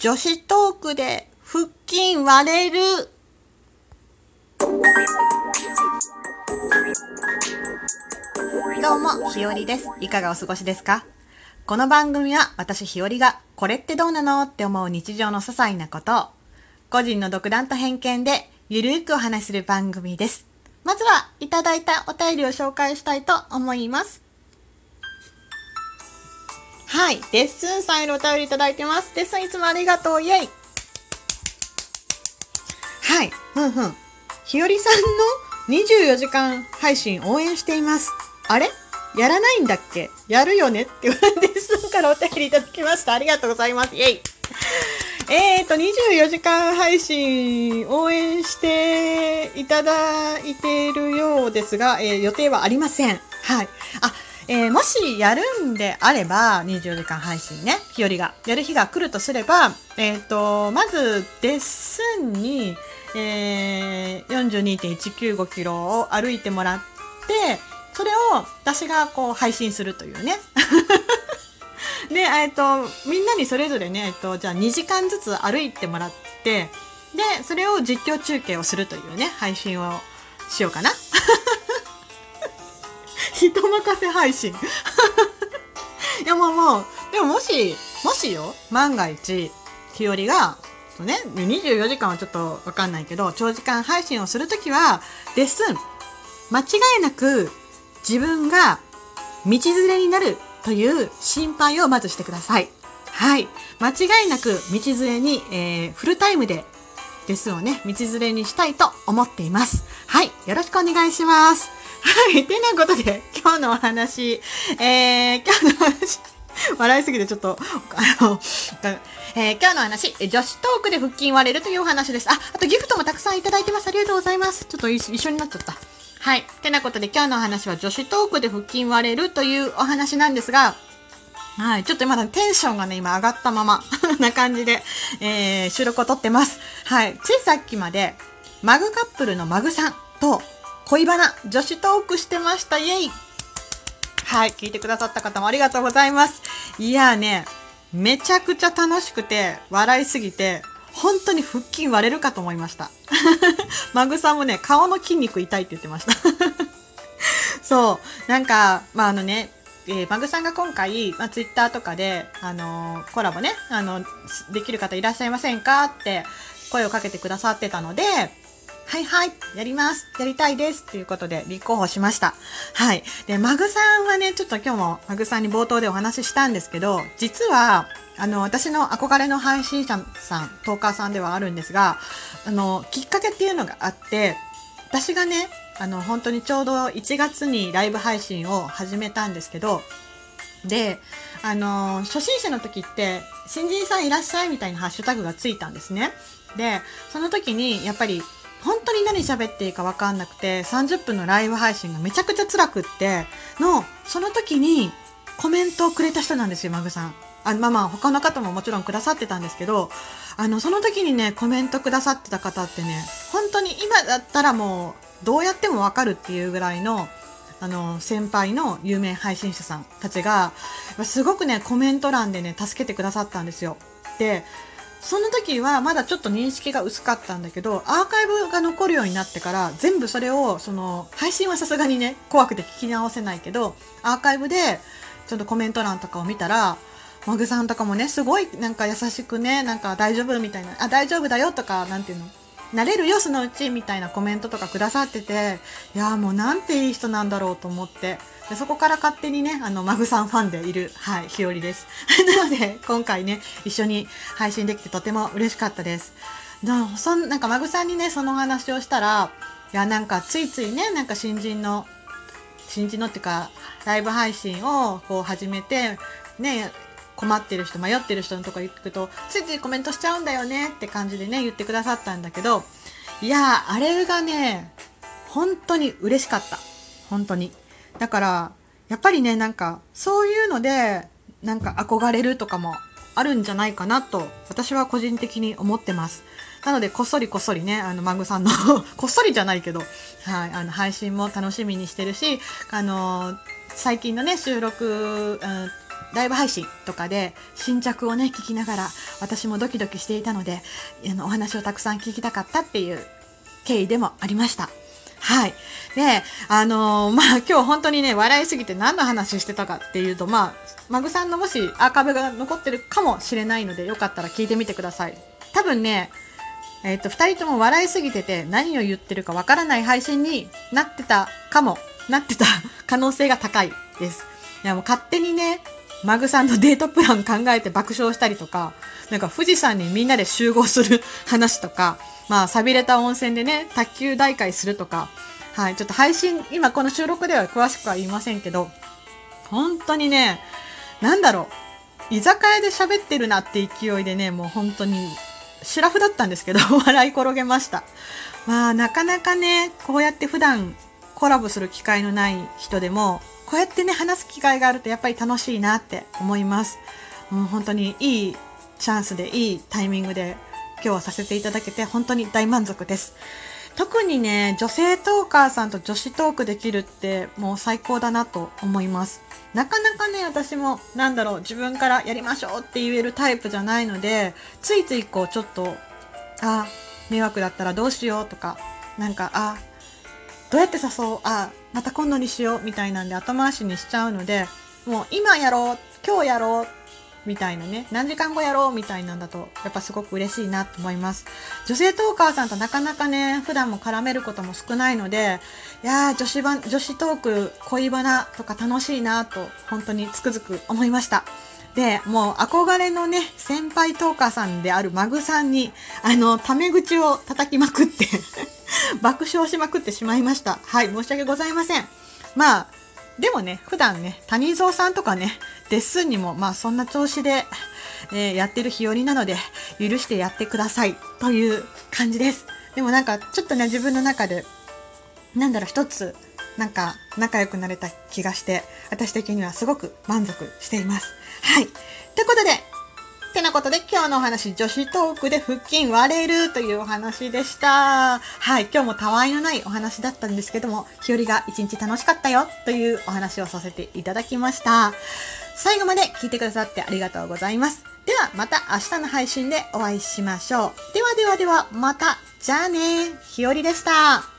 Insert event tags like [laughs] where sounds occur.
女子トークで腹筋割れる。どうも、ひよりです。いかがお過ごしですか？この番組は私ひよりがこれってどうなのって思う日常の些細なことを個人の独断と偏見でゆるーくお話しする番組です。まずはいただいたお便りを紹介したいと思います。はい。レッスンさんへのお便りいただいてます。レッスンいつもありがとう。イェイ。はい。ふんふん。ひよりさんの24時間配信応援しています。あれ？やらないんだっけ？やるよね？っていうレッスンからお便りいただきました。ありがとうございます。イェイ。えーと、24時間配信応援していただいているようですが、えー予定はありません。はい。あ、えーもしやるんであれば、24時間配信ね、日和が、やる日が来るとすれば、えっ、と、まず、デッスンに、えー、42.195キロを歩いてもらって、それを私がこう配信するというね。[laughs] で、えっ、と、みんなにそれぞれね、えっ、と、じゃあ2時間ずつ歩いてもらって、で、それを実況中継をするというね、配信をしようかな。人任せ配信。[laughs] いや、もうもう、でももし、もしよ、万が一、日和が、ね、24時間はちょっとわかんないけど、長時間配信をするときは、レッスン、間違いなく自分が道連れになるという心配をまずしてください。はい。間違いなく道連れに、えーフルタイムでレッスンをね、道連れにしたいと思っています。はい。よろしくお願いします。はい。てなことで、今日のお話、えー、今日の話、笑いすぎてちょっと、あの、えー今日の話、女子トークで腹筋割れるというお話です。あ、あとギフトもたくさんいただいてます。ありがとうございます。ちょっと一一緒になっちゃった。はい。てなことで今日のお話は女子トークで腹筋割れるというお話なんですが、はい。ちょっとまだテンションがね、今上がったまま [laughs] な感じで、えー収録を撮ってます。はい。ついさっきまで、マグカップルのマグさんと恋バナ、女子トークしてました。イェイはい。聞いてくださった方もありがとうございます。いやーね、めちゃくちゃ楽しくて、笑いすぎて、本当に腹筋割れるかと思いました。[laughs] マグさんもね、顔の筋肉痛いって言ってました。[laughs] そう。なんか、まあ、あのね、えーマグさんが今回、まあ、ツイッターとかで、あのーコラボね、あの、できる方いらっしゃいませんかって声をかけてくださってたので、はいはい、やります。やりたいです。ということで、立候補しました。はい。で、マグさんはね、ちょっと今日もマグさんに冒頭でお話ししたんですけど、実は、あの、私の憧れの配信者さん、トーカーさんではあるんですが、あの、きっかけっていうのがあって、私がね、あの、本当にちょうど1月にライブ配信を始めたんですけど、で、あの初心者の時って、新人さんいらっしゃいみたいなハッシュタグがついたんですね。で、その時に、やっぱり、本当に何喋っていいかわかんなくて、30分のライブ配信がめちゃくちゃ辛くって、の、その時にコメントをくれた人なんですよ、マグさん。あまあまあ、他の方ももちろんくださってたんですけど、あの、その時にね、コメントくださってた方ってね、本当に今だったらもう、どうやってもわかるっていうぐらいの、あの、先輩の有名配信者さんたちが、すごくね、コメント欄でね、助けてくださったんですよ。で、その時はまだちょっと認識が薄かったんだけど、アーカイブが残るようになってから、全部それを、その、配信はさすがにね、怖くて聞き直せないけど、アーカイブで、ちょっとコメント欄とかを見たら、マグさんとかもね、すごいなんか優しくね、なんか大丈夫みたいな、あ、大丈夫だよとか、なんていうの、なれるよ、そのうち、みたいなコメントとかくださってて、いやもうなんていい人なんだろうと思って、でそこから勝手にね、あの、マグさんファンでいる、はい、日和です。[laughs] なので、今回ね、一緒に配信できてとても嬉しかったです。なそんなんか、マグさんにね、そのお話をしたら、いや、なんか、ついついね、なんか新人の、新人のっていうか、ライブ配信をこう始めて、ね、困ってる人、迷ってる人のとこ行くと、ついついコメントしちゃうんだよねって感じでね、言ってくださったんだけど、いやー、あれがね、本当に嬉しかった。本当に。だから、やっぱりね、なんか、そういうので、なんか憧れるとかもあるんじゃないかなと、私は個人的に思ってます。なので、こっそりこっそりね、あの、マグさんの [laughs] こっそりじゃないけど、はい、あの、配信も楽しみにしてるし、あの、最近のね、収録、うんライブ配信とかで新着をね、聞きながら私もドキドキしていたので、あの、お話をたくさん聞きたかったっていう経緯でもありました。はい。で、あのー、まあ、今日本当にね、笑いすぎて何の話してたかっていうと、まあ、マグさんのもしアーカブが残ってるかもしれないので、よかったら聞いてみてください。多分ね、えっ、ー、と、二人とも笑いすぎてて何を言ってるかわからない配信になってたかも、なってた可能性が高いです。いや、もう勝手にね、マグさんのデートプラン考えて爆笑したりとか、なんか富士山にみんなで集合する話とか、まあ、錆びれた温泉でね、卓球大会するとか、はい、ちょっと配信、今この収録では詳しくは言いませんけど、本当にね、なんだろう、居酒屋で喋ってるなって勢いでね、もう本当に、シラフだったんですけど、[laughs] 笑い転げました。まあ、なかなかね、こうやって普段コラボする機会のない人でも、こうやってね、話す機会があるとやっぱり楽しいなって思います。もう本当にいいチャンスで、いいタイミングで今日はさせていただけて本当に大満足です。特にね、女性トーカーさんと女子トークできるってもう最高だなと思います。なかなかね、私もなんだろう、自分からやりましょうって言えるタイプじゃないので、ついついこうちょっと、あ、迷惑だったらどうしようとか、なんか、あ、どうやって誘おう？あ、また今度にしようみたいなんで後回しにしちゃうので、もう今やろう、今日やろうみたいなね、何時間後やろうみたいなんだと、やっぱすごく嬉しいなと思います。女性トーカーさんとなかなかね、普段も絡めることも少ないので、いやー、女子版、女子トーク、恋バナとか楽しいなと、本当につくづく思いました。で、もう憧れのね、先輩トーカーさんであるマグさんに、あの、タメ口を叩きまくって [laughs] 爆笑しまくってしまいました。はい、申し訳ございません。まあ、でもね、普段ね、谷蔵さんとかね、デッスンにも、まあそんな調子で、えー、やってる日和なので、許してやってください、という感じです。でもなんか、ちょっとね、自分の中で、なんだろう、一つ、なんか、仲良くなれた気がして、私的にはすごく満足しています。はい。ということで、なことで今日のお話、女子トークで腹筋割れるというお話でした。はい、今日もたわいのないお話だったんですけども、日和が一日楽しかったよというお話をさせていただきました。最後まで聞いてくださってありがとうございます。ではまた明日の配信でお会いしましょう。ではではではまた。じゃあね。日和でした。